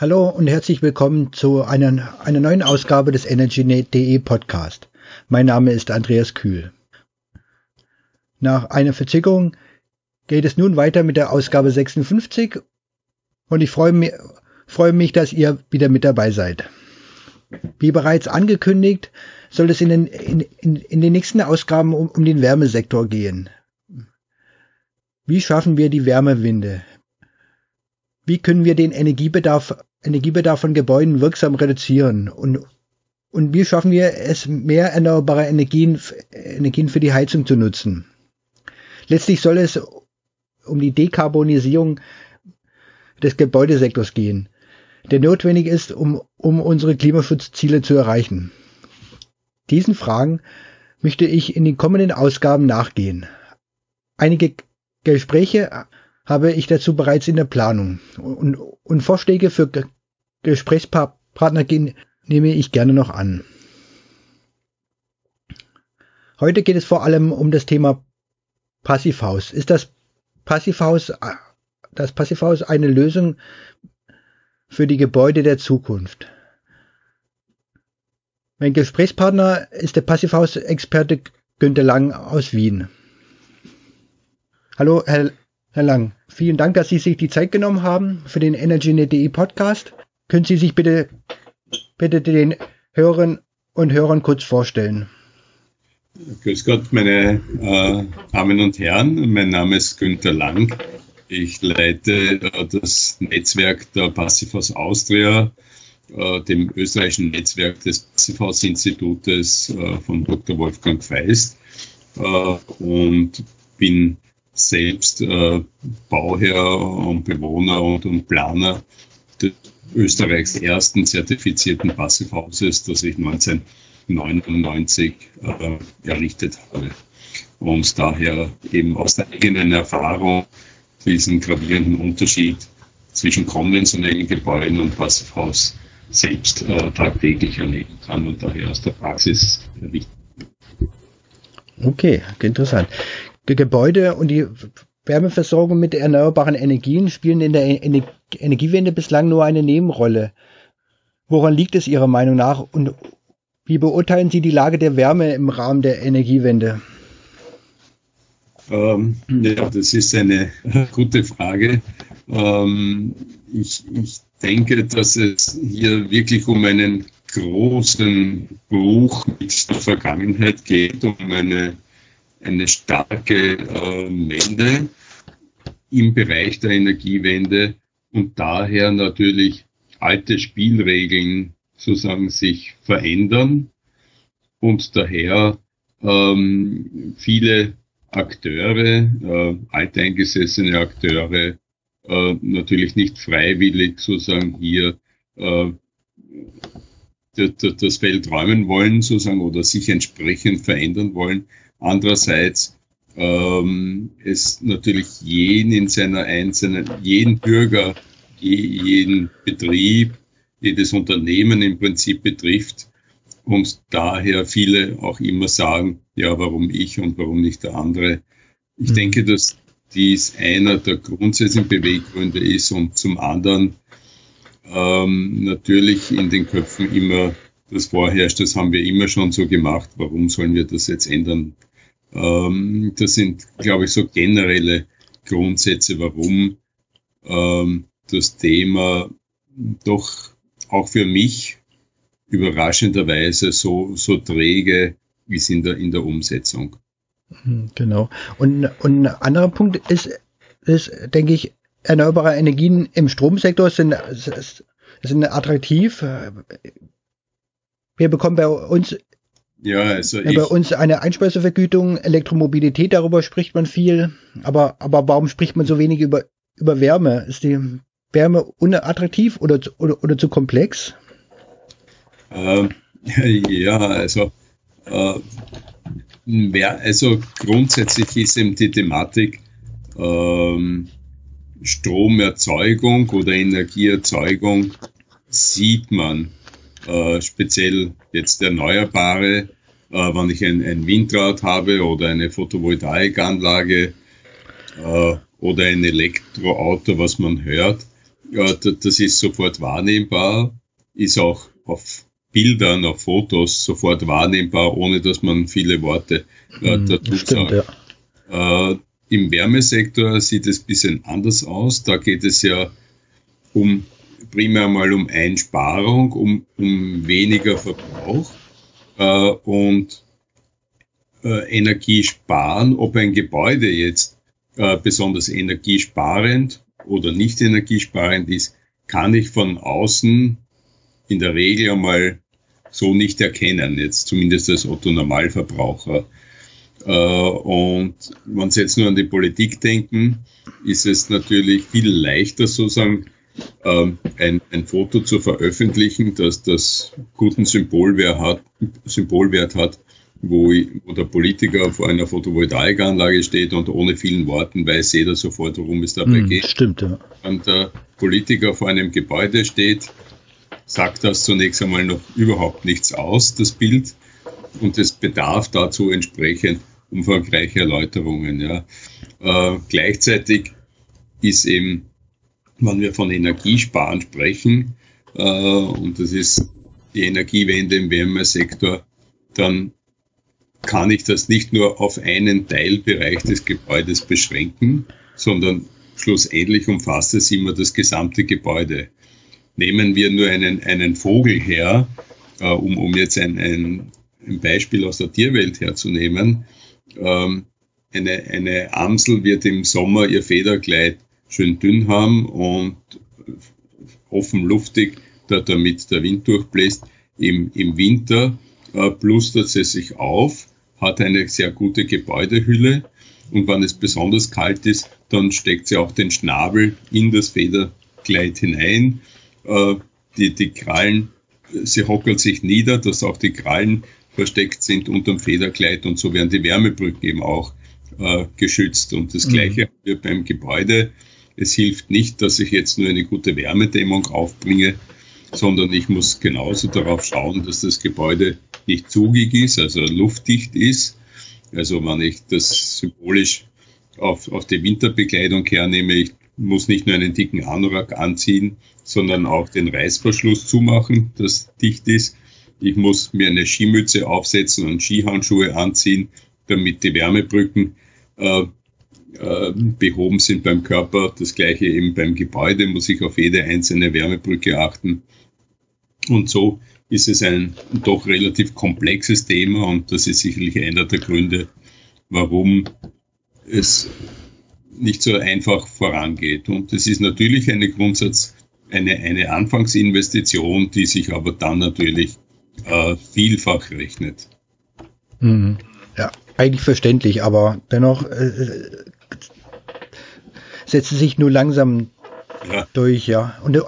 Hallo und herzlich willkommen zu einer, einer neuen Ausgabe des EnergyNet.de Podcast. Mein Name ist Andreas Kühl. Nach einer Verzögerung geht es nun weiter mit der Ausgabe 56 und ich freue mich, freue mich, dass ihr wieder mit dabei seid. Wie bereits angekündigt, soll es in den, in, in, in den nächsten Ausgaben um, um den Wärmesektor gehen. Wie schaffen wir die Wärmewinde? Wie können wir den Energiebedarf Energiebedarf von Gebäuden wirksam reduzieren und, und wie schaffen wir es, mehr erneuerbare Energien, Energien für die Heizung zu nutzen. Letztlich soll es um die Dekarbonisierung des Gebäudesektors gehen, der notwendig ist, um, um unsere Klimaschutzziele zu erreichen. Diesen Fragen möchte ich in den kommenden Ausgaben nachgehen. Einige Gespräche habe ich dazu bereits in der Planung. Und, und Vorschläge für Gesprächspartner nehme ich gerne noch an. Heute geht es vor allem um das Thema Passivhaus. Ist das Passivhaus, das Passivhaus eine Lösung für die Gebäude der Zukunft? Mein Gesprächspartner ist der Passivhaus-Experte Günter Lang aus Wien. Hallo, Herr, Herr Lang. Vielen Dank, dass Sie sich die Zeit genommen haben für den EnergyNet.de Podcast. Können Sie sich bitte, bitte den Hörern und Hörern kurz vorstellen? Grüß Gott, meine äh, Damen und Herren. Mein Name ist Günter Lang. Ich leite äh, das Netzwerk der Passivhaus Austria, äh, dem österreichischen Netzwerk des Passivhaus-Institutes äh, von Dr. Wolfgang Feist äh, und bin selbst äh, Bauherr und Bewohner und, und Planer des Österreichs ersten zertifizierten Passivhauses, das ich 1999 äh, errichtet habe. Und daher eben aus der eigenen Erfahrung diesen gravierenden Unterschied zwischen konventionellen Gebäuden und Passivhaus selbst äh, tagtäglich erleben kann und daher aus der Praxis berichten. Okay, interessant. Die Gebäude und die Wärmeversorgung mit erneuerbaren Energien spielen in der Ener Energiewende bislang nur eine Nebenrolle. Woran liegt es Ihrer Meinung nach und wie beurteilen Sie die Lage der Wärme im Rahmen der Energiewende? Ähm, ja, das ist eine gute Frage. Ähm, ich, ich denke, dass es hier wirklich um einen großen Bruch mit der Vergangenheit geht, um eine eine starke äh, Wende im Bereich der Energiewende und daher natürlich alte Spielregeln sozusagen sich verändern und daher ähm, viele Akteure, äh, alteingesessene Akteure, äh, natürlich nicht freiwillig sozusagen hier äh, das Feld räumen wollen sozusagen oder sich entsprechend verändern wollen, Andererseits ähm, es natürlich jeden in seiner einzelnen, jeden Bürger, jeden Betrieb, jedes Unternehmen im Prinzip betrifft und daher viele auch immer sagen, ja, warum ich und warum nicht der andere. Ich mhm. denke, dass dies einer der grundsätzlichen Beweggründe ist und zum anderen ähm, natürlich in den Köpfen immer das vorherrscht, das haben wir immer schon so gemacht, warum sollen wir das jetzt ändern? Ähm, das sind, glaube ich, so generelle Grundsätze, warum ähm, das Thema doch auch für mich überraschenderweise so, so träge ist in der, in der Umsetzung. Mhm, genau. Und, und ein anderer Punkt ist, ist, denke ich, erneuerbare Energien im Stromsektor sind, sind attraktiv. Wir bekommen bei uns ja, also ja, bei uns eine Einspeisevergütung, Elektromobilität, darüber spricht man viel. Aber, aber warum spricht man so wenig über, über Wärme? Ist die Wärme unattraktiv oder, oder, oder zu komplex? Ähm, ja, also, äh, also grundsätzlich ist eben die Thematik ähm, Stromerzeugung oder Energieerzeugung sieht man äh, speziell jetzt erneuerbare, äh, wenn ich ein, ein Windrad habe oder eine Photovoltaikanlage äh, oder ein Elektroauto, was man hört, ja, das ist sofort wahrnehmbar, ist auch auf Bildern, auf Fotos sofort wahrnehmbar, ohne dass man viele Worte äh, mhm, dazu stimmt, sagt. Ja. Äh, Im Wärmesektor sieht es ein bisschen anders aus. Da geht es ja um primär mal um Einsparung, um, um weniger Verbrauch äh, und äh, Energie sparen. Ob ein Gebäude jetzt äh, besonders energiesparend oder nicht energiesparend ist, kann ich von außen in der Regel einmal so nicht erkennen, jetzt zumindest als Otto Normalverbraucher. Äh, und wenn Sie jetzt nur an die Politik denken, ist es natürlich viel leichter sozusagen ähm, ein, ein Foto zu veröffentlichen, dass das guten Symbolwert hat, Symbolwert hat wo, wo der Politiker vor einer Photovoltaikanlage steht und ohne vielen Worten weiß jeder sofort, worum es dabei mm, geht. Stimmt, ja. Und der Politiker vor einem Gebäude steht, sagt das zunächst einmal noch überhaupt nichts aus, das Bild, und es bedarf dazu entsprechend umfangreiche Erläuterungen. Ja. Äh, gleichzeitig ist eben, wenn wir von Energiesparen sprechen, äh, und das ist die Energiewende im Wärmesektor, dann kann ich das nicht nur auf einen Teilbereich des Gebäudes beschränken, sondern schlussendlich umfasst es immer das gesamte Gebäude. Nehmen wir nur einen, einen Vogel her, äh, um, um jetzt ein, ein, ein Beispiel aus der Tierwelt herzunehmen. Ähm, eine, eine Amsel wird im Sommer ihr Federkleid schön dünn haben und offen luftig, da, damit der Wind durchbläst. Im, im Winter äh, plustert sie sich auf hat eine sehr gute Gebäudehülle und wenn es besonders kalt ist, dann steckt sie auch den Schnabel in das Federkleid hinein. Äh, die, die Krallen, sie hockelt sich nieder, dass auch die Krallen versteckt sind unterm Federkleid und so werden die Wärmebrücken eben auch äh, geschützt. Und das mhm. Gleiche haben wir beim Gebäude. Es hilft nicht, dass ich jetzt nur eine gute Wärmedämmung aufbringe, sondern ich muss genauso darauf schauen, dass das Gebäude nicht zugig ist, also luftdicht ist. Also wenn ich das symbolisch auf, auf die Winterbekleidung hernehme, ich muss nicht nur einen dicken Anorak anziehen, sondern auch den Reißverschluss zumachen, das dicht ist. Ich muss mir eine Skimütze aufsetzen und Skihandschuhe anziehen, damit die Wärmebrücken äh, äh, behoben sind beim Körper. Das gleiche eben beim Gebäude muss ich auf jede einzelne Wärmebrücke achten. Und so ist es ein doch relativ komplexes Thema und das ist sicherlich einer der Gründe, warum es nicht so einfach vorangeht. Und es ist natürlich eine Grundsatz, eine, eine Anfangsinvestition, die sich aber dann natürlich äh, vielfach rechnet. Mhm. Ja, eigentlich verständlich, aber dennoch äh, setzt es sich nur langsam ja. durch, ja. Und,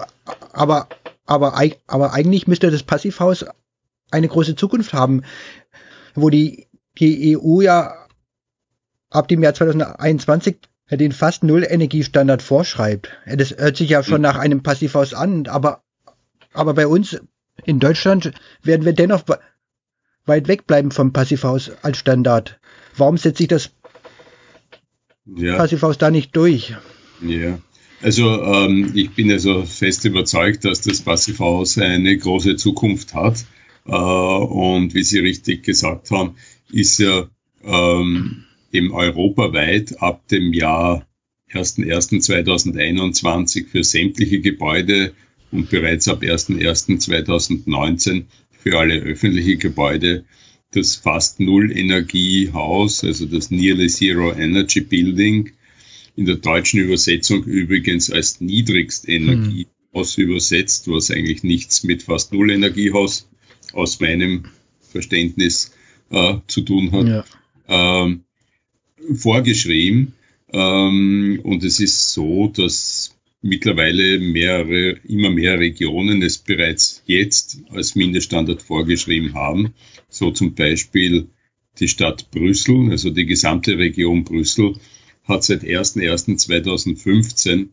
aber aber, aber eigentlich müsste das Passivhaus eine große Zukunft haben, wo die, die EU ja ab dem Jahr 2021 den fast Null Energiestandard vorschreibt. Das hört sich ja schon nach einem Passivhaus an, aber, aber bei uns in Deutschland werden wir dennoch weit weg bleiben vom Passivhaus als Standard. Warum setzt sich das ja. Passivhaus da nicht durch? Ja, also ähm, ich bin also fest überzeugt, dass das Passivhaus eine große Zukunft hat. Äh, und wie Sie richtig gesagt haben, ist ja ähm, eben europaweit ab dem Jahr 1.1.2021 für sämtliche Gebäude und bereits ab 1.1.2019 für alle öffentliche Gebäude das fast Null Energiehaus, also das Nearly Zero Energy Building, in der deutschen Übersetzung übrigens als Niedrigstenergiehaus hm. übersetzt, was eigentlich nichts mit fast Null Energiehaus aus meinem Verständnis äh, zu tun hat, ja. ähm, vorgeschrieben. Ähm, und es ist so, dass mittlerweile mehrere, immer mehr Regionen es bereits jetzt als Mindeststandard vorgeschrieben haben. So zum Beispiel die Stadt Brüssel, also die gesamte Region Brüssel hat seit 01.01.2015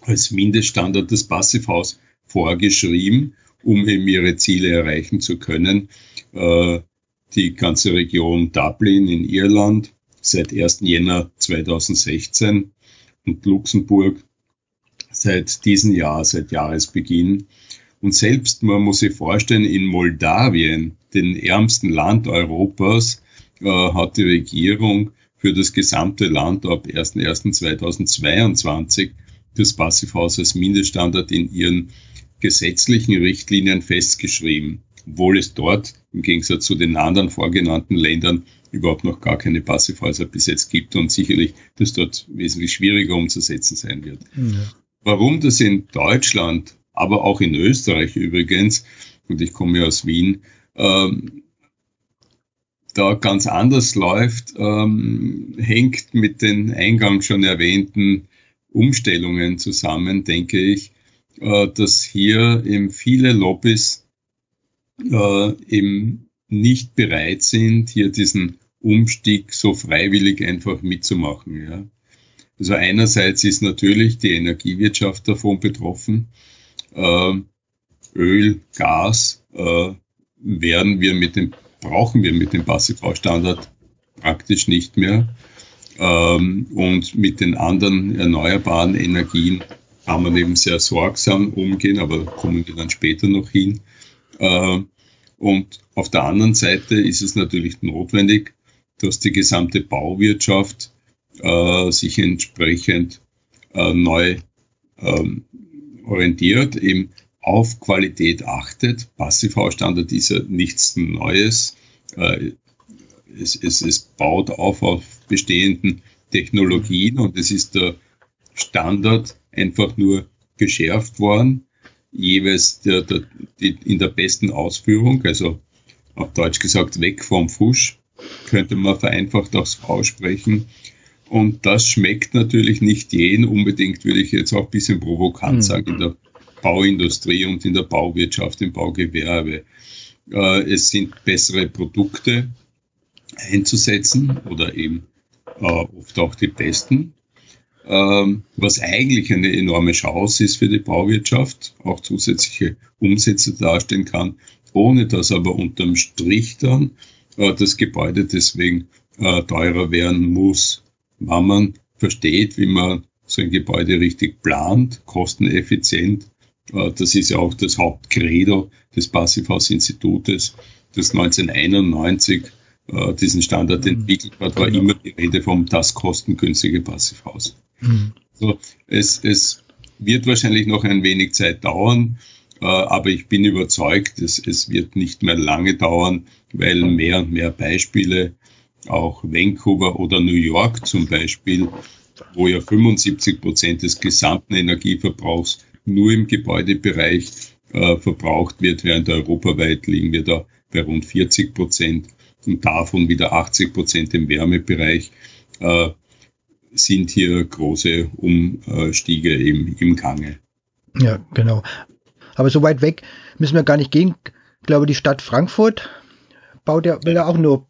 als Mindeststandard das Passivhaus vorgeschrieben, um eben ihre Ziele erreichen zu können. Äh, die ganze Region Dublin in Irland seit 1. Jänner 2016 und Luxemburg seit diesem Jahr, seit Jahresbeginn. Und selbst, man muss sich vorstellen, in Moldawien, den ärmsten Land Europas, äh, hat die Regierung für das gesamte Land ab 01.01.2022 das Passivhaus als Mindeststandard in ihren gesetzlichen Richtlinien festgeschrieben, obwohl es dort im Gegensatz zu den anderen vorgenannten Ländern überhaupt noch gar keine Passivhäuser bis jetzt gibt und sicherlich das dort wesentlich schwieriger umzusetzen sein wird. Ja. Warum das in Deutschland, aber auch in Österreich übrigens, und ich komme ja aus Wien, ähm, da ganz anders läuft, ähm, hängt mit den eingangs schon erwähnten Umstellungen zusammen, denke ich, äh, dass hier eben viele Lobbys äh, eben nicht bereit sind, hier diesen Umstieg so freiwillig einfach mitzumachen. Ja. Also einerseits ist natürlich die Energiewirtschaft davon betroffen. Äh, Öl, Gas äh, werden wir mit dem, brauchen wir mit dem Passivhausstandard praktisch nicht mehr. Ähm, und mit den anderen erneuerbaren Energien kann man eben sehr sorgsam umgehen, aber da kommen wir dann später noch hin. Äh, und auf der anderen Seite ist es natürlich notwendig, dass die gesamte Bauwirtschaft äh, sich entsprechend äh, neu ähm, orientiert, eben auf Qualität achtet. Passivhausstandard ist ja nichts Neues. Äh, es, es, es baut auf auf bestehenden Technologien und es ist der Standard einfach nur geschärft worden, jeweils der, der, die, in der besten Ausführung, also auf Deutsch gesagt weg vom Fusch, könnte man vereinfacht aufs aussprechen. Und das schmeckt natürlich nicht jeden unbedingt, würde ich jetzt auch ein bisschen provokant mhm. sagen, in der Bauindustrie und in der Bauwirtschaft, im Baugewerbe. Äh, es sind bessere Produkte einzusetzen oder eben äh, oft auch die besten. Ähm, was eigentlich eine enorme Chance ist für die Bauwirtschaft, auch zusätzliche Umsätze darstellen kann, ohne dass aber unterm Strich dann äh, das Gebäude deswegen teurer werden muss, wenn man versteht, wie man so ein Gebäude richtig plant, kosteneffizient. Äh, das ist ja auch das Hauptcredo des Passivhausinstitutes, das 1991 äh, diesen Standard mhm. entwickelt hat, war genau. immer die Rede vom das kostengünstige Passivhaus. Mhm. So, es, es wird wahrscheinlich noch ein wenig Zeit dauern, äh, aber ich bin überzeugt, es, es wird nicht mehr lange dauern, weil mehr und mehr Beispiele, auch Vancouver oder New York zum Beispiel, wo ja 75 Prozent des gesamten Energieverbrauchs nur im Gebäudebereich äh, verbraucht wird, während europaweit liegen wir da bei rund 40 Prozent und davon wieder 80 Prozent im Wärmebereich, äh, sind hier große Umstiege im, im Gange. Ja, genau. Aber so weit weg müssen wir gar nicht gehen. Ich glaube, die Stadt Frankfurt baut ja, will ja auch nur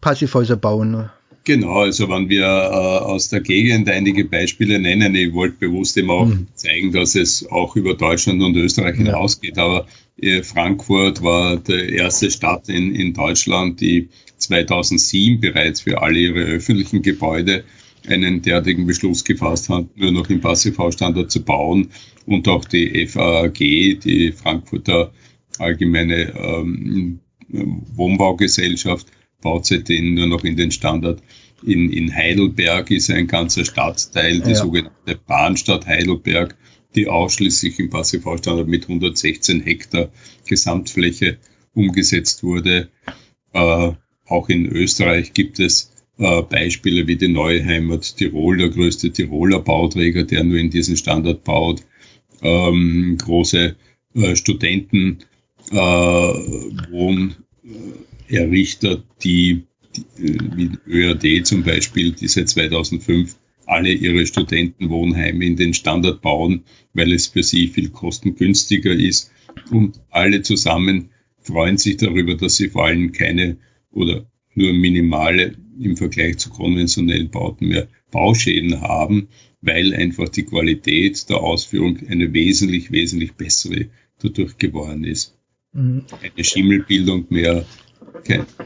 Passivhäuser bauen. Ne? Genau, also wenn wir äh, aus der Gegend einige Beispiele nennen, ich wollte bewusst eben auch mhm. zeigen, dass es auch über Deutschland und Österreich ja. hinausgeht, aber äh, Frankfurt war die erste Stadt in, in Deutschland, die 2007 bereits für alle ihre öffentlichen Gebäude einen derartigen Beschluss gefasst hat, nur noch im Passivhausstandard zu bauen und auch die FAG, die Frankfurter Allgemeine ähm, Wohnbaugesellschaft, seitdem nur noch in den Standard. In, in Heidelberg ist ein ganzer Stadtteil, die ja. sogenannte Bahnstadt Heidelberg, die ausschließlich im Passivhausstandard mit 116 Hektar Gesamtfläche umgesetzt wurde. Äh, auch in Österreich gibt es äh, Beispiele wie die Neue Heimat Tirol, der größte Tiroler Bauträger, der nur in diesen Standard baut. Ähm, große äh, Studenten äh, Wohn, Errichter, die, die äh, wie ÖAD zum Beispiel, die seit 2005 alle ihre Studentenwohnheime in den Standard bauen, weil es für sie viel kostengünstiger ist. Und alle zusammen freuen sich darüber, dass sie vor allem keine oder nur minimale im Vergleich zu konventionellen Bauten mehr Bauschäden haben, weil einfach die Qualität der Ausführung eine wesentlich, wesentlich bessere dadurch geworden ist. Mhm. Eine Schimmelbildung mehr,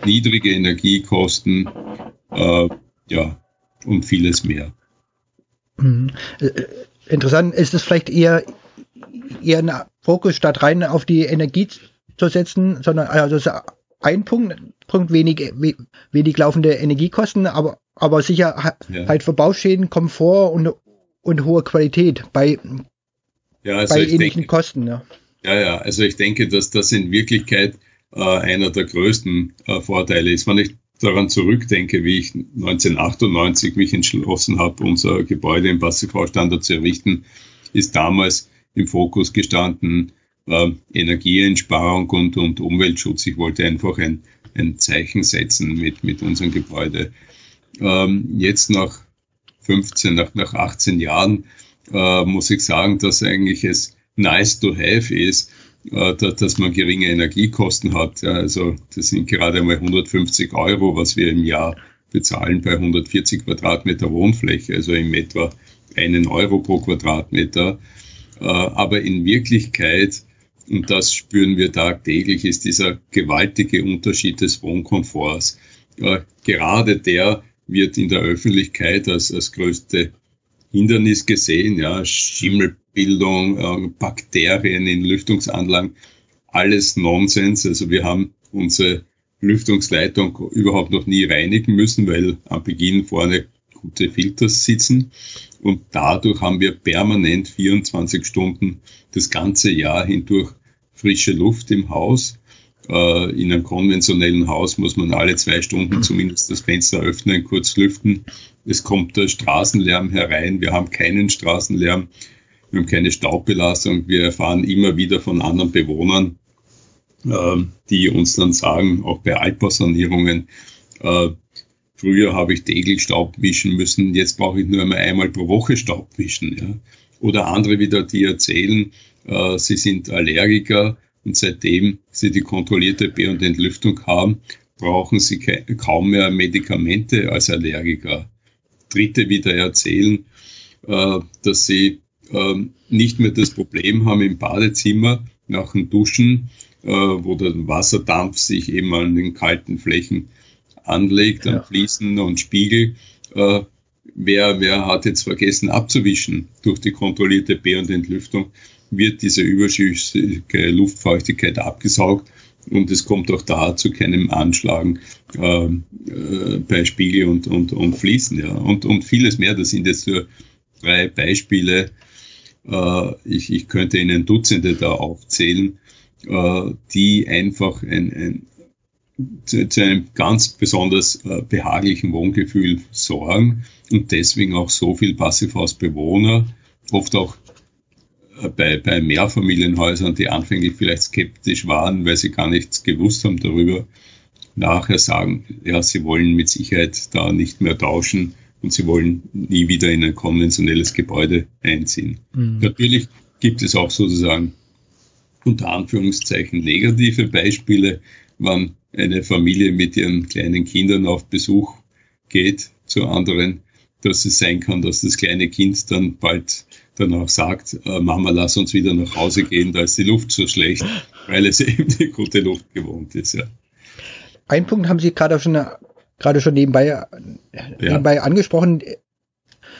niedrige Energiekosten, äh, ja, und vieles mehr. Mhm. Äh, interessant. Ist es vielleicht eher, eher ein Fokus statt rein auf die Energie zu setzen, sondern also ein Punkt, Punkt wenig, wenig laufende Energiekosten, aber, aber sicher ja. halt Verbauschäden, Komfort und, und hohe Qualität bei, ja, also bei ähnlichen denke, Kosten. Ja. ja, ja, also ich denke, dass das in Wirklichkeit äh, einer der größten äh, Vorteile ist. Wenn ich daran zurückdenke, wie ich 1998 mich entschlossen habe, unser Gebäude im Passivhausstandard zu errichten, ist damals im Fokus gestanden äh, Energieeinsparung und, und Umweltschutz. Ich wollte einfach ein, ein Zeichen setzen mit, mit unserem Gebäude. Ähm, jetzt nach 15, nach, nach 18 Jahren äh, muss ich sagen, dass eigentlich es nice to have ist, äh, dass man geringe Energiekosten hat. Also das sind gerade einmal 150 Euro, was wir im Jahr bezahlen bei 140 Quadratmeter Wohnfläche, also im etwa einen Euro pro Quadratmeter. Äh, aber in Wirklichkeit, und das spüren wir tagtäglich, ist dieser gewaltige Unterschied des Wohnkomforts. Äh, gerade der wird in der Öffentlichkeit als, als größte Hindernis gesehen, ja, Schimmelbildung, äh, Bakterien in Lüftungsanlagen, alles Nonsens. Also wir haben unsere Lüftungsleitung überhaupt noch nie reinigen müssen, weil am Beginn vorne gute Filter sitzen und dadurch haben wir permanent 24 Stunden das ganze Jahr hindurch frische Luft im Haus. Äh, in einem konventionellen Haus muss man alle zwei Stunden zumindest das Fenster öffnen, kurz lüften. Es kommt der Straßenlärm herein. Wir haben keinen Straßenlärm. Wir haben keine Staubbelastung. Wir erfahren immer wieder von anderen Bewohnern, äh, die uns dann sagen, auch bei Altbausanierungen, äh, früher habe ich täglich Staub wischen müssen, jetzt brauche ich nur einmal einmal pro Woche Staub wischen. Ja. Oder andere wieder, die erzählen, sie sind Allergiker und seitdem sie die kontrollierte Be- und Entlüftung haben, brauchen sie kaum mehr Medikamente als Allergiker. Dritte wieder erzählen, äh, dass sie ähm, nicht mehr das Problem haben im Badezimmer nach dem Duschen, äh, wo der Wasserdampf sich eben an den kalten Flächen anlegt, ja. an Fliesen und Spiegel. Äh, wer, wer hat jetzt vergessen abzuwischen durch die kontrollierte Be- und Entlüftung? wird diese überschüssige Luftfeuchtigkeit abgesaugt und es kommt auch da zu keinem Anschlagen äh, äh, bei Spiegel und, und, und Fließen. Ja. Und, und vieles mehr. Das sind jetzt nur drei Beispiele. Äh, ich, ich könnte Ihnen Dutzende da aufzählen, äh, die einfach ein, ein, zu, zu einem ganz besonders äh, behaglichen Wohngefühl sorgen und deswegen auch so viel Passivhausbewohner, oft auch bei, bei Mehrfamilienhäusern, die anfänglich vielleicht skeptisch waren, weil sie gar nichts gewusst haben darüber, nachher sagen, ja, sie wollen mit Sicherheit da nicht mehr tauschen und sie wollen nie wieder in ein konventionelles Gebäude einziehen. Mhm. Natürlich gibt es auch sozusagen unter Anführungszeichen negative Beispiele, wann eine Familie mit ihren kleinen Kindern auf Besuch geht zu anderen, dass es sein kann, dass das kleine Kind dann bald danach sagt, äh, Mama, lass uns wieder nach Hause gehen, da ist die Luft so schlecht, weil es eben die gute Luft gewohnt ist. Ja. Ein Punkt haben Sie gerade schon, gerade schon nebenbei, ja. nebenbei angesprochen,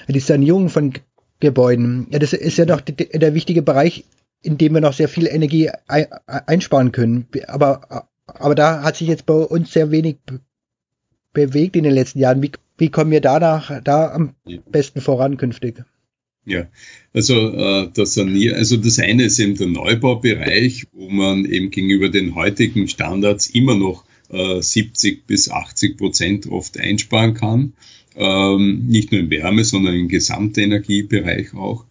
die Sanierung von Gebäuden. Ja, das ist ja noch der wichtige Bereich, in dem wir noch sehr viel Energie einsparen können. Aber, aber da hat sich jetzt bei uns sehr wenig bewegt in den letzten Jahren. Wie, wie kommen wir danach, da am besten voran künftig? Ja, also äh, das Sanier, also das eine ist eben der Neubaubereich, wo man eben gegenüber den heutigen Standards immer noch äh, 70 bis 80 Prozent oft einsparen kann. Ähm, nicht nur im Wärme, sondern im Gesamtenergiebereich auch.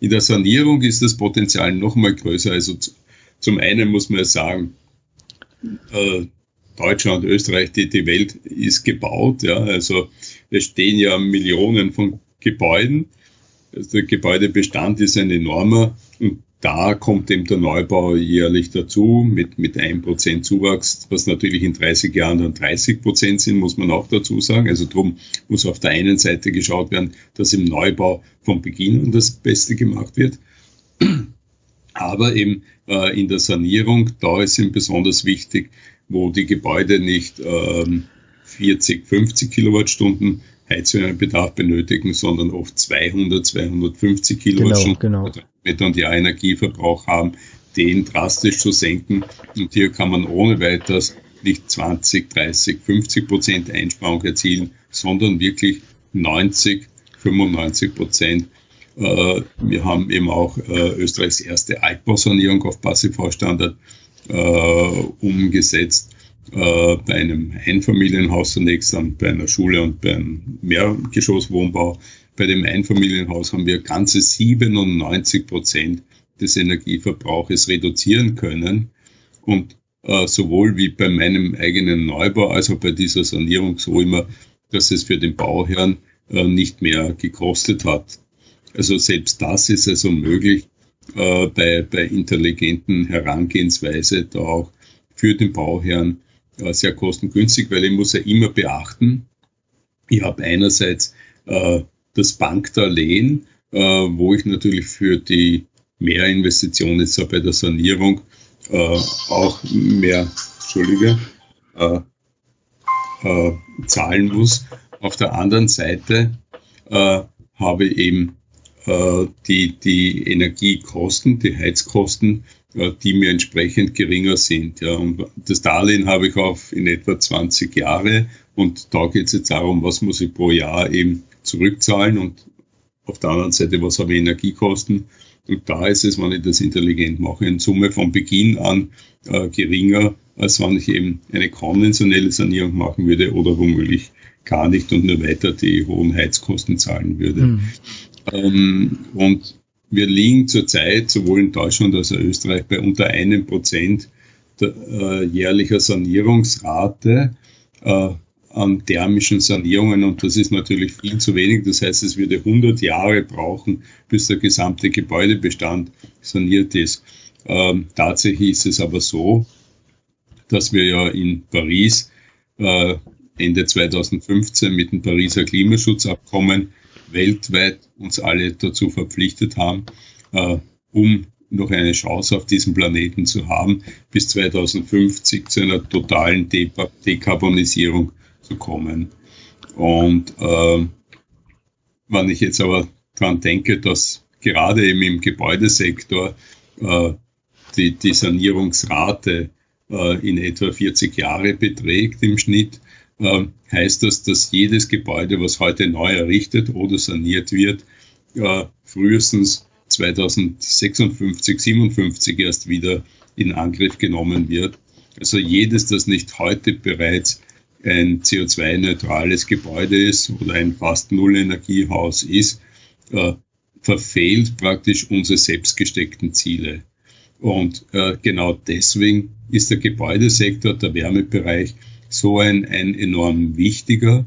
In der Sanierung ist das Potenzial noch mal größer. Also zum einen muss man sagen, äh, Deutschland, Österreich, die, die Welt ist gebaut. Ja, also es stehen ja Millionen von Gebäuden der Gebäudebestand ist ein enormer und da kommt eben der Neubau jährlich dazu mit, mit 1% Zuwachs, was natürlich in 30 Jahren dann 30% sind, muss man auch dazu sagen. Also darum muss auf der einen Seite geschaut werden, dass im Neubau von Beginn an das Beste gemacht wird. Aber eben äh, in der Sanierung, da ist eben besonders wichtig, wo die Gebäude nicht ähm, 40, 50 Kilowattstunden Heizwärmebedarf benötigen, sondern oft 200, 250 Kilowattstunden genau, genau. und Jahr Energieverbrauch haben, den drastisch zu senken. Und hier kann man ohne weiteres nicht 20, 30, 50 Prozent Einsparung erzielen, sondern wirklich 90, 95 Prozent. Äh, wir haben eben auch äh, Österreichs erste Altbausanierung auf Passivhausstandard äh, umgesetzt äh, bei einem Einfamilienhaus zunächst, dann bei einer Schule und bei einem Mehrgeschosswohnbau. Bei dem Einfamilienhaus haben wir ganze 97 Prozent des Energieverbrauches reduzieren können. Und äh, sowohl wie bei meinem eigenen Neubau als auch bei dieser Sanierung so immer, dass es für den Bauherrn äh, nicht mehr gekostet hat. Also selbst das ist also möglich äh, bei, bei intelligenten Herangehensweise da auch für den Bauherrn äh, sehr kostengünstig, weil ich muss ja immer beachten, ich habe einerseits äh, das Bankdarlehen, äh, wo ich natürlich für die Mehrinvestitionen jetzt bei der Sanierung äh, auch mehr, Entschuldige, äh, äh, zahlen muss. Auf der anderen Seite äh, habe ich eben äh, die, die Energiekosten, die Heizkosten, die mir entsprechend geringer sind. Ja. Und das Darlehen habe ich auf in etwa 20 Jahre und da geht es jetzt darum, was muss ich pro Jahr eben zurückzahlen und auf der anderen Seite, was habe ich Energiekosten. Und da ist es, wenn ich das intelligent mache, in Summe von Beginn an äh, geringer, als wenn ich eben eine konventionelle Sanierung machen würde oder womöglich gar nicht und nur weiter die hohen Heizkosten zahlen würde. Mhm. Ähm, und wir liegen zurzeit sowohl in Deutschland als auch Österreich bei unter einem Prozent der äh, jährlicher Sanierungsrate äh, an thermischen Sanierungen und das ist natürlich viel zu wenig. Das heißt, es würde 100 Jahre brauchen, bis der gesamte Gebäudebestand saniert ist. Ähm, tatsächlich ist es aber so, dass wir ja in Paris äh, Ende 2015 mit dem Pariser Klimaschutzabkommen weltweit uns alle dazu verpflichtet haben, äh, um noch eine Chance auf diesem Planeten zu haben, bis 2050 zu einer totalen De Dekarbonisierung zu kommen. Und äh, wenn ich jetzt aber dran denke, dass gerade eben im Gebäudesektor äh, die, die Sanierungsrate äh, in etwa 40 Jahre beträgt im Schnitt, äh, heißt das, dass jedes Gebäude, was heute neu errichtet oder saniert wird, äh, frühestens 2056, 57 erst wieder in Angriff genommen wird. Also jedes, das nicht heute bereits ein CO2-neutrales Gebäude ist oder ein fast Null-Energiehaus ist, äh, verfehlt praktisch unsere selbst gesteckten Ziele. Und äh, genau deswegen ist der Gebäudesektor, der Wärmebereich, so ein, ein enorm wichtiger,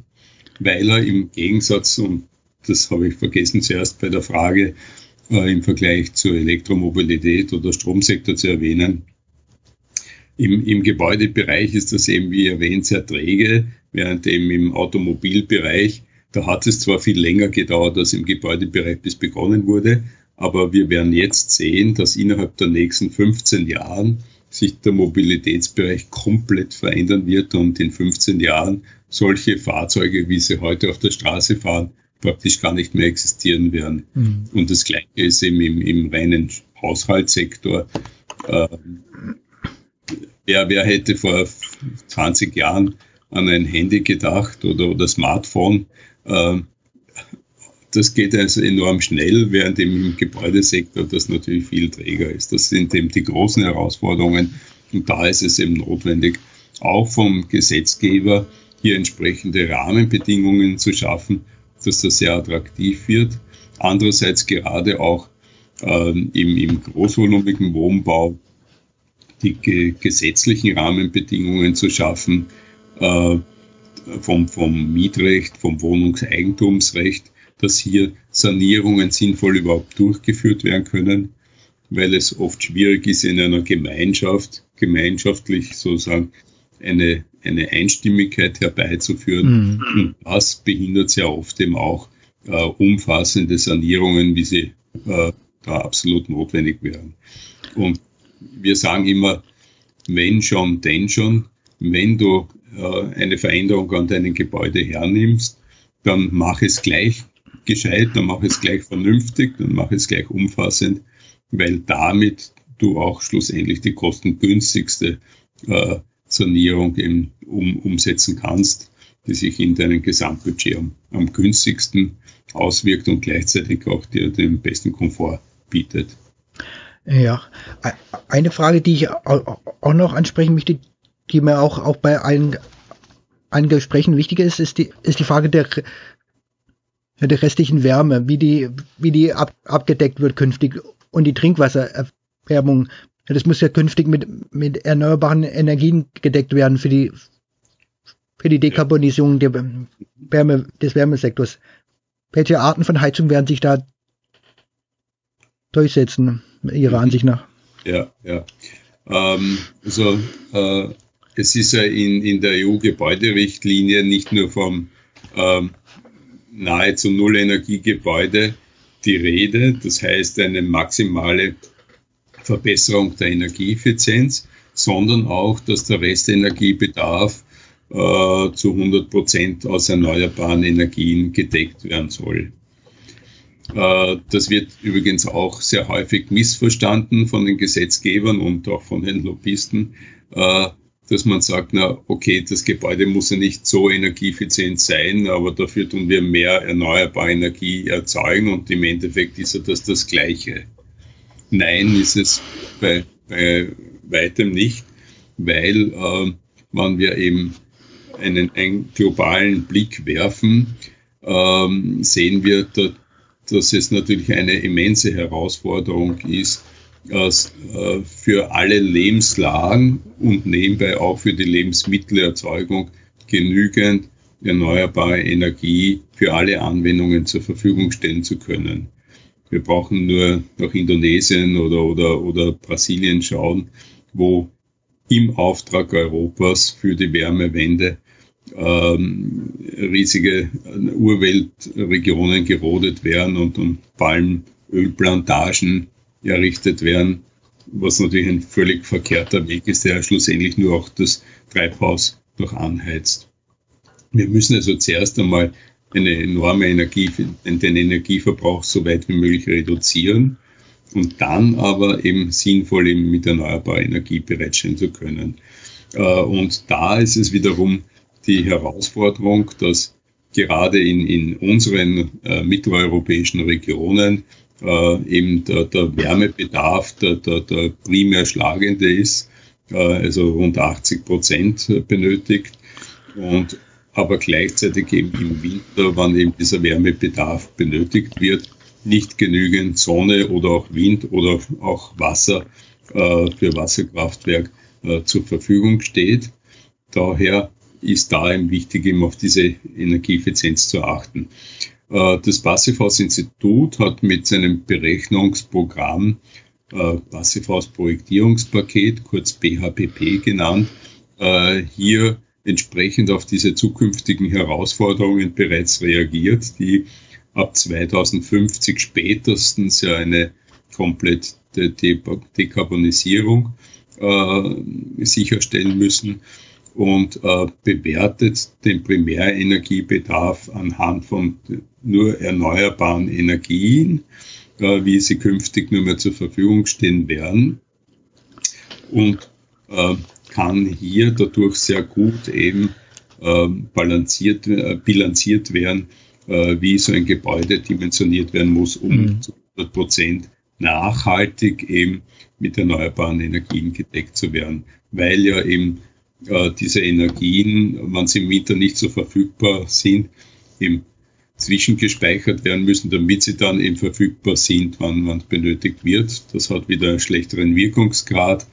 weil er im Gegensatz, und das habe ich vergessen zuerst bei der Frage, äh, im Vergleich zur Elektromobilität oder Stromsektor zu erwähnen, im, im Gebäudebereich ist das eben, wie erwähnt, sehr träge, während eben im Automobilbereich, da hat es zwar viel länger gedauert als im Gebäudebereich, bis begonnen wurde, aber wir werden jetzt sehen, dass innerhalb der nächsten 15 Jahren sich der Mobilitätsbereich komplett verändern wird und in 15 Jahren solche Fahrzeuge, wie sie heute auf der Straße fahren, praktisch gar nicht mehr existieren werden. Mhm. Und das Gleiche ist eben im, im reinen Haushaltssektor. Äh, wer, wer hätte vor 20 Jahren an ein Handy gedacht oder, oder Smartphone? Äh, das geht also enorm schnell, während im Gebäudesektor das natürlich viel träger ist. Das sind eben die großen Herausforderungen und da ist es eben notwendig, auch vom Gesetzgeber hier entsprechende Rahmenbedingungen zu schaffen, dass das sehr attraktiv wird. Andererseits gerade auch ähm, im, im großvolumigen Wohnbau die ge gesetzlichen Rahmenbedingungen zu schaffen, äh, vom, vom Mietrecht, vom Wohnungseigentumsrecht, dass hier Sanierungen sinnvoll überhaupt durchgeführt werden können, weil es oft schwierig ist, in einer Gemeinschaft, gemeinschaftlich sozusagen eine, eine Einstimmigkeit herbeizuführen. Mhm. Und das behindert sehr oft eben auch äh, umfassende Sanierungen, wie sie äh, da absolut notwendig wären. Und wir sagen immer, wenn schon, denn schon, wenn du äh, eine Veränderung an deinem Gebäude hernimmst, dann mach es gleich gescheit, dann mach es gleich vernünftig, dann mach es gleich umfassend, weil damit du auch schlussendlich die kostengünstigste äh, Sanierung eben um, umsetzen kannst, die sich in deinem Gesamtbudget am, am günstigsten auswirkt und gleichzeitig auch dir den besten Komfort bietet. Ja, eine Frage, die ich auch noch ansprechen möchte, die mir auch, auch bei allen, allen Gesprächen wichtig ist, ist die, ist die Frage der, der restlichen Wärme, wie die, wie die ab, abgedeckt wird künftig und die Trinkwassererwärmung. Das muss ja künftig mit, mit erneuerbaren Energien gedeckt werden für die, für die Dekarbonisierung der Wärme, des Wärmesektors. Welche Arten von Heizung werden sich da durchsetzen, Ihrer mhm. Ansicht nach? Ja, ja. Ähm, also äh, es ist ja in, in der EU-Gebäuderichtlinie nicht nur vom ähm, nahezu Nullenergiegebäude die Rede, das heißt eine maximale Verbesserung der Energieeffizienz, sondern auch, dass der Restenergiebedarf äh, zu 100 Prozent aus erneuerbaren Energien gedeckt werden soll. Äh, das wird übrigens auch sehr häufig missverstanden von den Gesetzgebern und auch von den Lobbyisten, äh, dass man sagt, na okay, das Gebäude muss ja nicht so energieeffizient sein, aber dafür tun wir mehr erneuerbare Energie erzeugen und im Endeffekt ist ja das das Gleiche. Nein, ist es bei, bei weitem nicht, weil äh, wenn wir eben einen, einen globalen Blick werfen, ähm, sehen wir, dass dass es natürlich eine immense Herausforderung ist, äh, für alle Lebenslagen und nebenbei auch für die Lebensmittelerzeugung genügend erneuerbare Energie für alle Anwendungen zur Verfügung stellen zu können. Wir brauchen nur nach Indonesien oder, oder, oder Brasilien schauen, wo im Auftrag Europas für die Wärmewende ähm, riesige Urweltregionen gerodet werden und, und Palmölplantagen errichtet werden, was natürlich ein völlig verkehrter Weg ist, der schlussendlich nur auch das Treibhaus noch anheizt. Wir müssen also zuerst einmal eine enorme Energie, den Energieverbrauch so weit wie möglich reduzieren und dann aber eben sinnvoll eben mit erneuerbarer Energie bereitstellen zu können. Äh, und da ist es wiederum die Herausforderung, dass gerade in, in unseren äh, mitteleuropäischen Regionen äh, eben der, der Wärmebedarf der, der, der primär schlagende ist, äh, also rund 80 Prozent benötigt. Und aber gleichzeitig eben im Winter, wann eben dieser Wärmebedarf benötigt wird, nicht genügend Sonne oder auch Wind oder auch Wasser äh, für Wasserkraftwerk äh, zur Verfügung steht. Daher ist da eben wichtig, eben auf diese Energieeffizienz zu achten. Äh, das Passivhaus-Institut hat mit seinem Berechnungsprogramm äh, Passivhaus-Projektierungspaket, kurz BHPP genannt, äh, hier entsprechend auf diese zukünftigen Herausforderungen bereits reagiert, die ab 2050 spätestens ja eine komplette Dekarbonisierung sicherstellen müssen und äh, bewertet den Primärenergiebedarf anhand von nur erneuerbaren Energien, äh, wie sie künftig nur mehr zur Verfügung stehen werden und äh, kann hier dadurch sehr gut eben äh, balanciert, äh, bilanziert werden, äh, wie so ein Gebäude dimensioniert werden muss, um mhm. zu 100 Prozent nachhaltig eben mit erneuerbaren Energien gedeckt zu werden, weil ja eben äh, diese Energien, wenn sie im Winter nicht so verfügbar sind, eben zwischengespeichert werden müssen, damit sie dann eben verfügbar sind, wann man benötigt wird. Das hat wieder einen schlechteren Wirkungsgrad.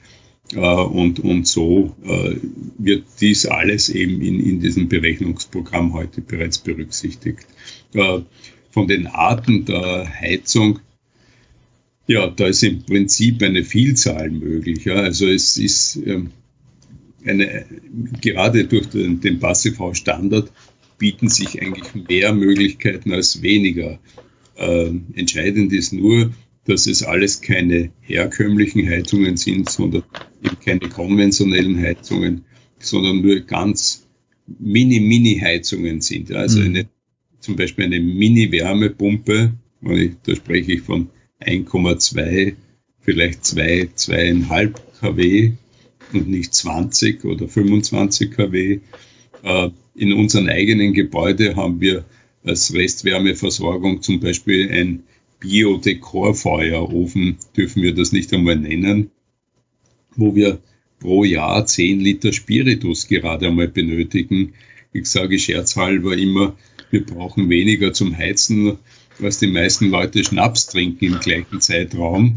Äh, und, und so äh, wird dies alles eben in, in diesem Berechnungsprogramm heute bereits berücksichtigt. Von den Arten der Heizung, ja, da ist im Prinzip eine Vielzahl möglich. Also es ist ähm, eine, gerade durch den, den Passivhaus-Standard bieten sich eigentlich mehr Möglichkeiten als weniger. Äh, entscheidend ist nur, dass es alles keine herkömmlichen Heizungen sind, sondern eben keine konventionellen Heizungen, sondern nur ganz Mini-Mini-Heizungen sind. Also mhm. eine zum Beispiel eine Mini-Wärmepumpe, da spreche ich von 1,2, vielleicht 2, 2,5 kW und nicht 20 oder 25 kW. Äh, in unserem eigenen Gebäude haben wir als Restwärmeversorgung zum Beispiel ein Biodekorfeuerofen, dürfen wir das nicht einmal nennen, wo wir pro Jahr 10 Liter Spiritus gerade einmal benötigen. Ich sage scherzhalber immer, wir brauchen weniger zum Heizen, als die meisten Leute Schnaps trinken im gleichen Zeitraum,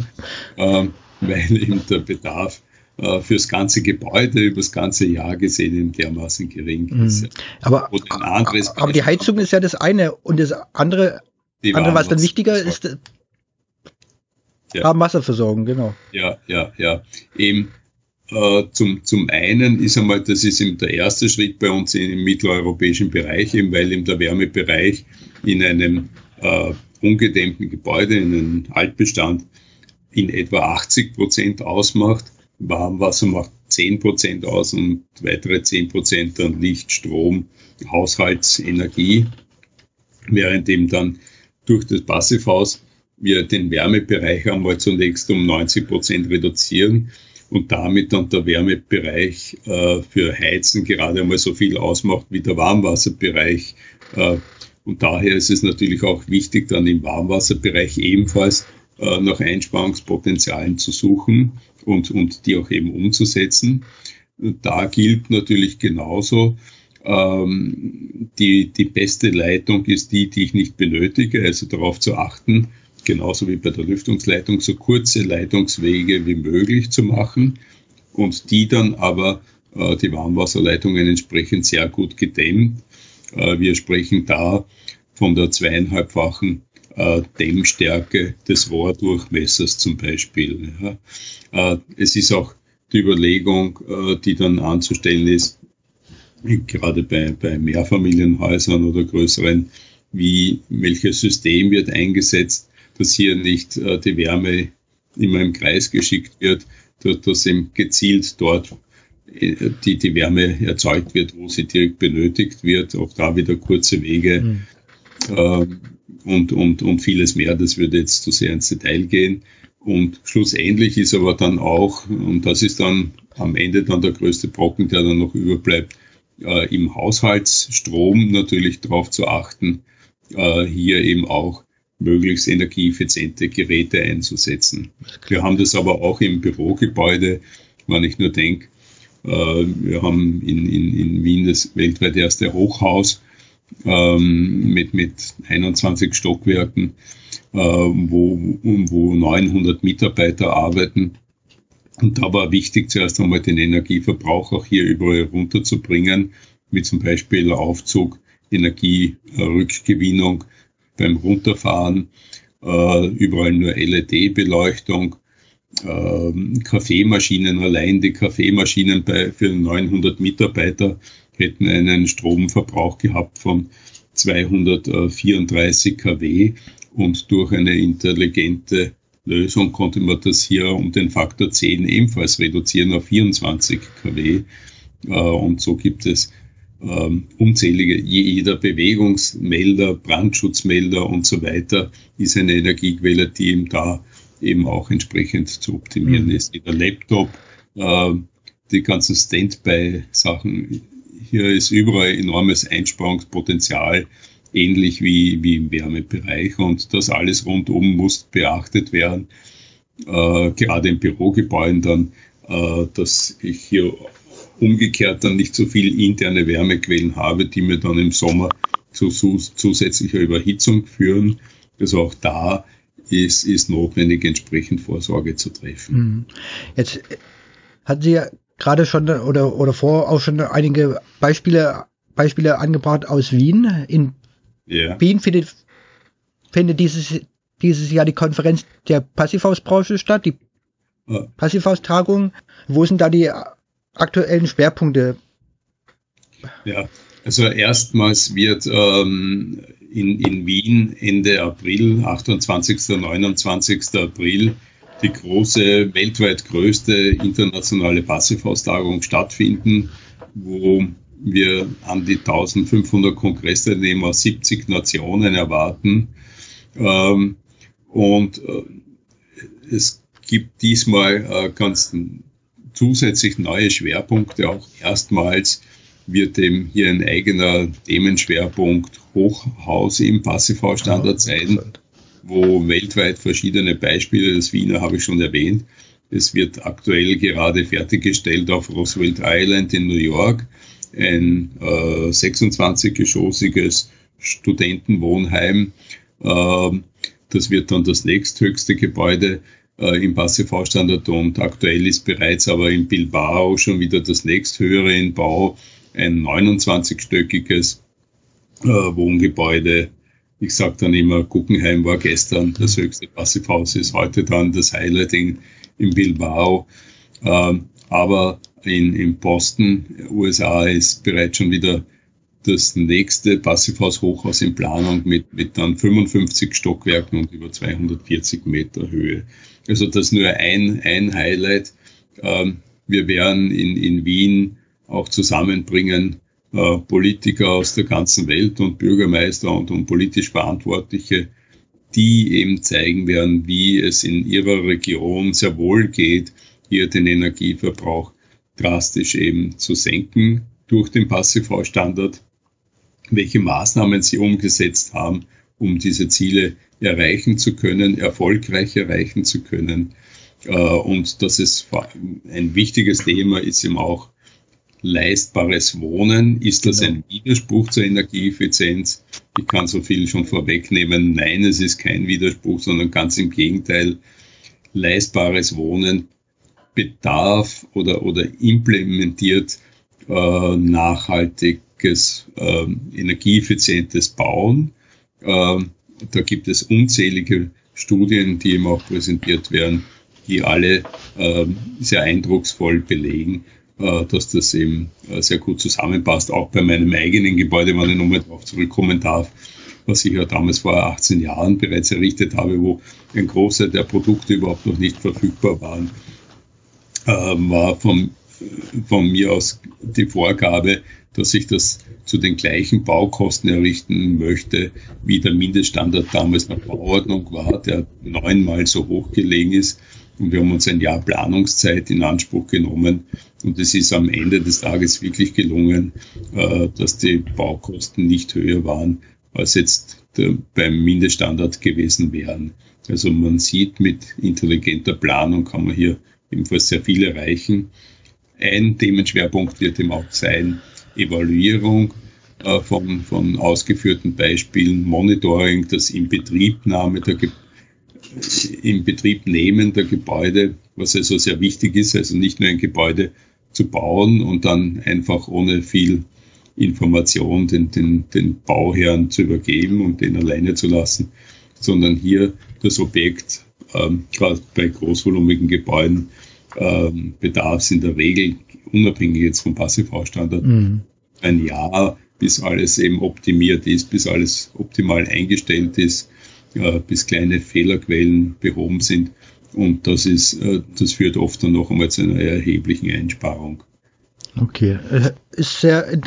äh, weil eben der Bedarf äh, fürs ganze Gebäude über das ganze Jahr gesehen eben dermaßen gering mhm. ist. Aber, aber die Heizung ist ja das eine und das andere, andere was dann wichtiger ist, ja. Warmwasserversorgung, genau. Ja, ja, ja. Eben, äh, zum, zum einen ist einmal, das ist eben der erste Schritt bei uns im mitteleuropäischen Bereich, eben weil eben der Wärmebereich in einem äh, ungedämmten Gebäude, in einem Altbestand, in etwa 80 Prozent ausmacht. Warmwasser macht 10 Prozent aus und weitere 10 Prozent dann Licht, Strom, Haushaltsenergie, während eben dann durch das Passivhaus wir den Wärmebereich einmal zunächst um 90 Prozent reduzieren und damit dann der Wärmebereich äh, für Heizen gerade einmal so viel ausmacht wie der Warmwasserbereich. Äh, und daher ist es natürlich auch wichtig, dann im Warmwasserbereich ebenfalls äh, nach Einsparungspotenzialen zu suchen und, und die auch eben umzusetzen. Da gilt natürlich genauso, ähm, die, die beste Leitung ist die, die ich nicht benötige, also darauf zu achten, genauso wie bei der Lüftungsleitung, so kurze Leitungswege wie möglich zu machen und die dann aber äh, die Warmwasserleitungen entsprechend sehr gut gedämmt. Äh, wir sprechen da von der zweieinhalbfachen äh, Dämmstärke des Rohrdurchmessers zum Beispiel. Äh, es ist auch die Überlegung, äh, die dann anzustellen ist, gerade bei, bei Mehrfamilienhäusern oder größeren, wie welches System wird eingesetzt, dass hier nicht die Wärme immer im Kreis geschickt wird, dass eben gezielt dort die, die Wärme erzeugt wird, wo sie direkt benötigt wird. Auch da wieder kurze Wege mhm. Äh, und, und, und vieles mehr. Das würde jetzt zu sehr ins Detail gehen. Und schlussendlich ist aber dann auch, und das ist dann am Ende dann der größte Brocken, der dann noch überbleibt, äh, im Haushaltsstrom natürlich darauf zu achten, äh, hier eben auch möglichst energieeffiziente Geräte einzusetzen. Wir haben das aber auch im Bürogebäude, wenn ich nur denke, äh, wir haben in, in, in Wien das weltweit erste Hochhaus ähm, mit, mit 21 Stockwerken, äh, wo, wo 900 Mitarbeiter arbeiten. Und da war wichtig, zuerst einmal den Energieverbrauch auch hier überall runterzubringen, wie zum Beispiel Aufzug, Energierückgewinnung, beim Runterfahren, äh, überall nur LED-Beleuchtung, äh, Kaffeemaschinen, allein die Kaffeemaschinen bei, für 900 Mitarbeiter hätten einen Stromverbrauch gehabt von 234 kW und durch eine intelligente Lösung konnte man das hier um den Faktor 10 ebenfalls reduzieren auf 24 kW. Äh, und so gibt es ähm, unzählige, jeder Bewegungsmelder, Brandschutzmelder und so weiter ist eine Energiequelle, die eben da eben auch entsprechend zu optimieren mhm. ist. Der Laptop, äh, die ganzen Standby-Sachen, hier ist überall enormes Einsparungspotenzial, ähnlich wie, wie im Wärmebereich und das alles rundum muss beachtet werden, äh, gerade in Bürogebäuden dann, äh, dass ich hier umgekehrt dann nicht so viel interne Wärmequellen habe, die mir dann im Sommer zu zusätzlicher Überhitzung führen. Also auch da ist, ist notwendig, entsprechend Vorsorge zu treffen. Mhm. Jetzt hatten Sie ja gerade schon oder, oder vor auch schon einige Beispiele, Beispiele angebracht aus Wien. In yeah. Wien findet, findet dieses, dieses Jahr die Konferenz der Passivhausbranche statt, die ja. Passivhaustagung. Wo sind da die aktuellen Schwerpunkte? Ja, also erstmals wird ähm, in, in Wien Ende April, 28. 29. April, die große, weltweit größte internationale Passivhaustagung stattfinden, wo wir an die 1500 Kongressteilnehmer aus 70 Nationen erwarten. Ähm, und äh, es gibt diesmal äh, ganz zusätzlich neue Schwerpunkte. Auch erstmals wird dem hier ein eigener Themenschwerpunkt Hochhaus im Passivhausstandard sein, wo weltweit verschiedene Beispiele, das Wiener habe ich schon erwähnt, es wird aktuell gerade fertiggestellt auf Roosevelt Island in New York, ein äh, 26-geschossiges Studentenwohnheim. Äh, das wird dann das nächsthöchste Gebäude äh, im Passivhausstandard und aktuell ist bereits aber in Bilbao schon wieder das nächsthöhere in Bau, ein 29-stöckiges äh, Wohngebäude. Ich sage dann immer, Guggenheim war gestern das höchste Passivhaus, ist heute dann das Highlight in, in Bilbao. Ähm, aber in, in Boston, USA, ist bereits schon wieder das nächste Passivhaus-Hochhaus in Planung mit, mit dann 55 Stockwerken und über 240 Meter Höhe. Also das nur ein, ein Highlight. Ähm, wir werden in, in Wien auch zusammenbringen Politiker aus der ganzen Welt und Bürgermeister und, und politisch Verantwortliche, die eben zeigen werden, wie es in ihrer Region sehr wohl geht, hier den Energieverbrauch drastisch eben zu senken durch den Passivhausstandard, welche Maßnahmen sie umgesetzt haben, um diese Ziele erreichen zu können, erfolgreich erreichen zu können. Äh, und das ist ein wichtiges Thema, ist eben auch leistbares Wohnen. Ist das ein Widerspruch zur Energieeffizienz? Ich kann so viel schon vorwegnehmen. Nein, es ist kein Widerspruch, sondern ganz im Gegenteil. Leistbares Wohnen bedarf oder, oder implementiert äh, nachhaltiges, äh, energieeffizientes Bauen. Äh, da gibt es unzählige Studien, die eben auch präsentiert werden, die alle äh, sehr eindrucksvoll belegen, dass das eben äh, sehr gut zusammenpasst. Auch bei meinem eigenen Gebäude, wenn ich nochmal darauf zurückkommen darf, was ich ja damals vor 18 Jahren bereits errichtet habe, wo ein Großteil der Produkte überhaupt noch nicht verfügbar waren, äh, war vom, von mir aus die Vorgabe, dass ich das zu den gleichen Baukosten errichten möchte, wie der Mindeststandard damals nach Bauordnung war, der neunmal so hoch gelegen ist. Und wir haben uns ein Jahr Planungszeit in Anspruch genommen. Und es ist am Ende des Tages wirklich gelungen, äh, dass die Baukosten nicht höher waren, als jetzt beim Mindeststandard gewesen wären. Also man sieht, mit intelligenter Planung kann man hier ebenfalls sehr viel erreichen. Ein Themenschwerpunkt wird eben auch sein, Evaluierung äh, von, von ausgeführten Beispielen, Monitoring, das Inbetriebnahme der Ge Inbetriebnehmen der Gebäude, was also sehr wichtig ist, also nicht nur ein Gebäude zu bauen und dann einfach ohne viel Information den, den, den Bauherrn zu übergeben und den alleine zu lassen, sondern hier das Objekt, ähm, gerade bei großvolumigen Gebäuden, ähm, bedarf es in der Regel unabhängig jetzt vom Passivhausstandard, mhm. ein Jahr, bis alles eben optimiert ist, bis alles optimal eingestellt ist, äh, bis kleine Fehlerquellen behoben sind. Und das ist, äh, das führt oft dann noch einmal zu einer erheblichen Einsparung. Okay, äh, ist sehr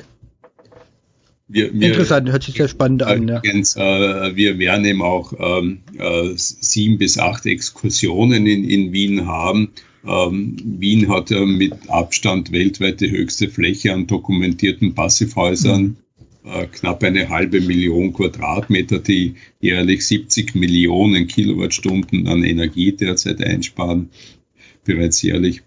wir, wir, Interessant, hört sich sehr spannend an. Ja. Äh, wir werden eben auch ähm, äh, sieben bis acht Exkursionen in, in Wien haben ähm, Wien hat ja mit Abstand weltweit die höchste Fläche an dokumentierten Passivhäusern. Äh, knapp eine halbe Million Quadratmeter, die jährlich 70 Millionen Kilowattstunden an Energie derzeit einsparen, bereits jährlich.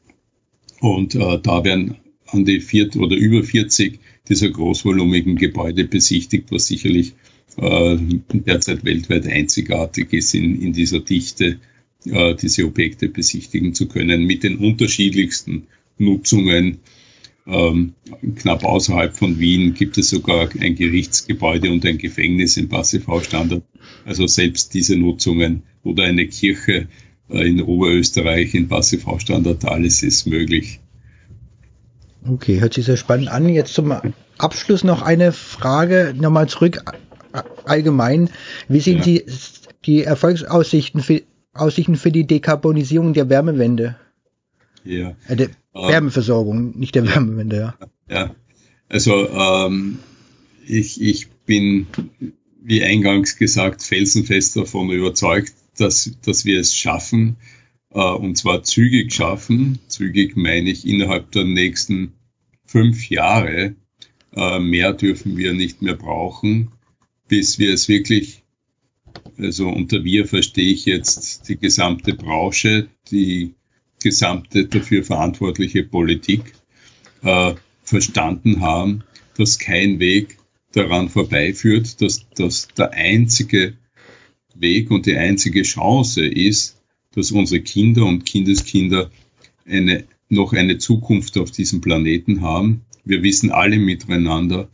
Und äh, da werden an die vier oder über 40 dieser großvolumigen Gebäude besichtigt, was sicherlich äh, derzeit weltweit einzigartig ist in, in dieser Dichte äh, diese Objekte besichtigen zu können mit den unterschiedlichsten Nutzungen. Ähm, knapp außerhalb von Wien gibt es sogar ein Gerichtsgebäude und ein Gefängnis im Passivhausstandard. Also selbst diese Nutzungen oder eine Kirche äh, in Oberösterreich in Passivhausstandard, alles ist möglich. Okay, hört sich sehr spannend an. Jetzt zum Abschluss noch eine Frage, nochmal zurück allgemein. Wie sehen ja. Sie die Erfolgsaussichten für Aussichten für die Dekarbonisierung der Wärmewende. Ja. Äh, der Wärmeversorgung, nicht der Wärmewende, ja. Ja. Also ähm, ich, ich bin, wie eingangs gesagt, felsenfest davon überzeugt, dass, dass wir es schaffen, äh, und zwar zügig schaffen. Zügig meine ich innerhalb der nächsten fünf Jahre. Äh, mehr dürfen wir nicht mehr brauchen, bis wir es wirklich, also unter wir verstehe ich jetzt die gesamte Branche, die gesamte dafür verantwortliche Politik, äh, verstanden haben, dass kein Weg daran vorbeiführt, dass das der einzige Weg und die einzige Chance ist, dass unsere Kinder und Kindeskinder eine, noch eine Zukunft auf diesem Planeten haben. Wir wissen alle miteinander,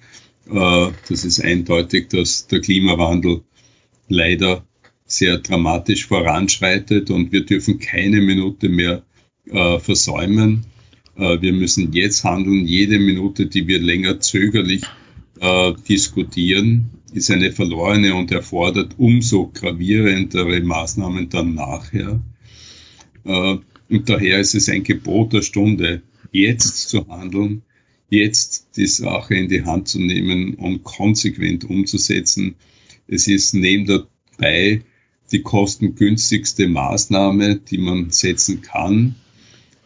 äh, das ist eindeutig, dass der Klimawandel leider sehr dramatisch voranschreitet und wir dürfen keine Minute mehr äh, versäumen. Äh, wir müssen jetzt handeln. Jede Minute, die wir länger zögerlich äh, diskutieren, ist eine verlorene und erfordert umso gravierendere Maßnahmen dann nachher. Äh, und daher ist es ein Gebot der Stunde, jetzt zu handeln, jetzt die Sache in die Hand zu nehmen und konsequent umzusetzen. Es ist neben dabei die kostengünstigste Maßnahme, die man setzen kann,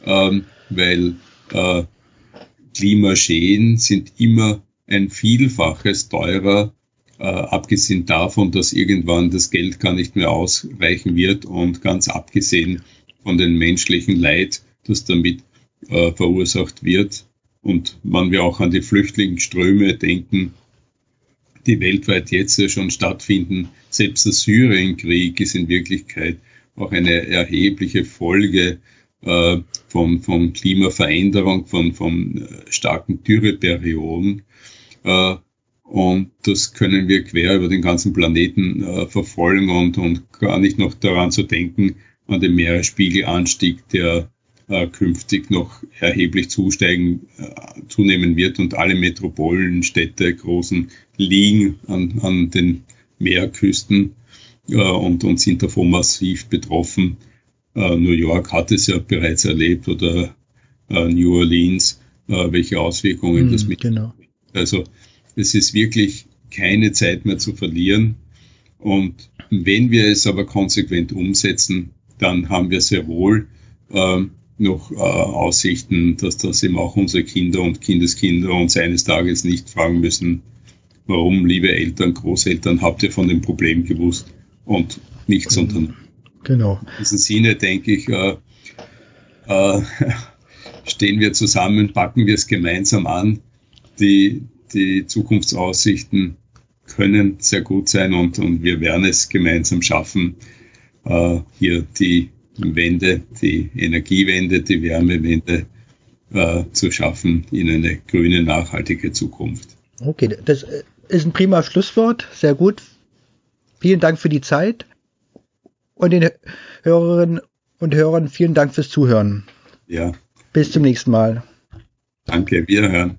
ähm, weil äh, Klimaschäden sind immer ein Vielfaches teurer, äh, abgesehen davon, dass irgendwann das Geld gar nicht mehr ausreichen wird und ganz abgesehen von dem menschlichen Leid, das damit äh, verursacht wird. Und man wir auch an die Flüchtlingsströme denken, die weltweit jetzt schon stattfinden. Selbst der Syrienkrieg ist in Wirklichkeit auch eine erhebliche Folge äh, von, von Klimaveränderung, von, von äh, starken Dürreperioden. Äh, und das können wir quer über den ganzen Planeten äh, verfolgen und, und gar nicht noch daran zu denken, an den Meeresspiegelanstieg, der äh, künftig noch erheblich zusteigen, äh, zunehmen wird und alle Metropolen, Städte, großen liegen an, an den Meerküsten äh, und, und sind davon massiv betroffen. Äh, New York hat es ja bereits erlebt oder äh, New Orleans, äh, welche Auswirkungen mm, das mit. Genau. Also es ist wirklich keine Zeit mehr zu verlieren. Und wenn wir es aber konsequent umsetzen, dann haben wir sehr wohl ähm, noch äh, Aussichten, dass das eben auch unsere Kinder und Kindeskinder uns eines Tages nicht fragen müssen, warum, liebe Eltern, Großeltern, habt ihr von dem Problem gewusst und nichts mhm. unternommen. Genau. In diesem Sinne denke ich, äh, äh, stehen wir zusammen, packen wir es gemeinsam an. Die, die Zukunftsaussichten können sehr gut sein und, und wir werden es gemeinsam schaffen, äh, hier die Wende, die Energiewende, die Wärmewende äh, zu schaffen in eine grüne, nachhaltige Zukunft. Okay, das ist ein prima Schlusswort. Sehr gut. Vielen Dank für die Zeit. Und den Hörerinnen und Hörern vielen Dank fürs Zuhören. Ja. Bis zum nächsten Mal. Danke, wiederhören.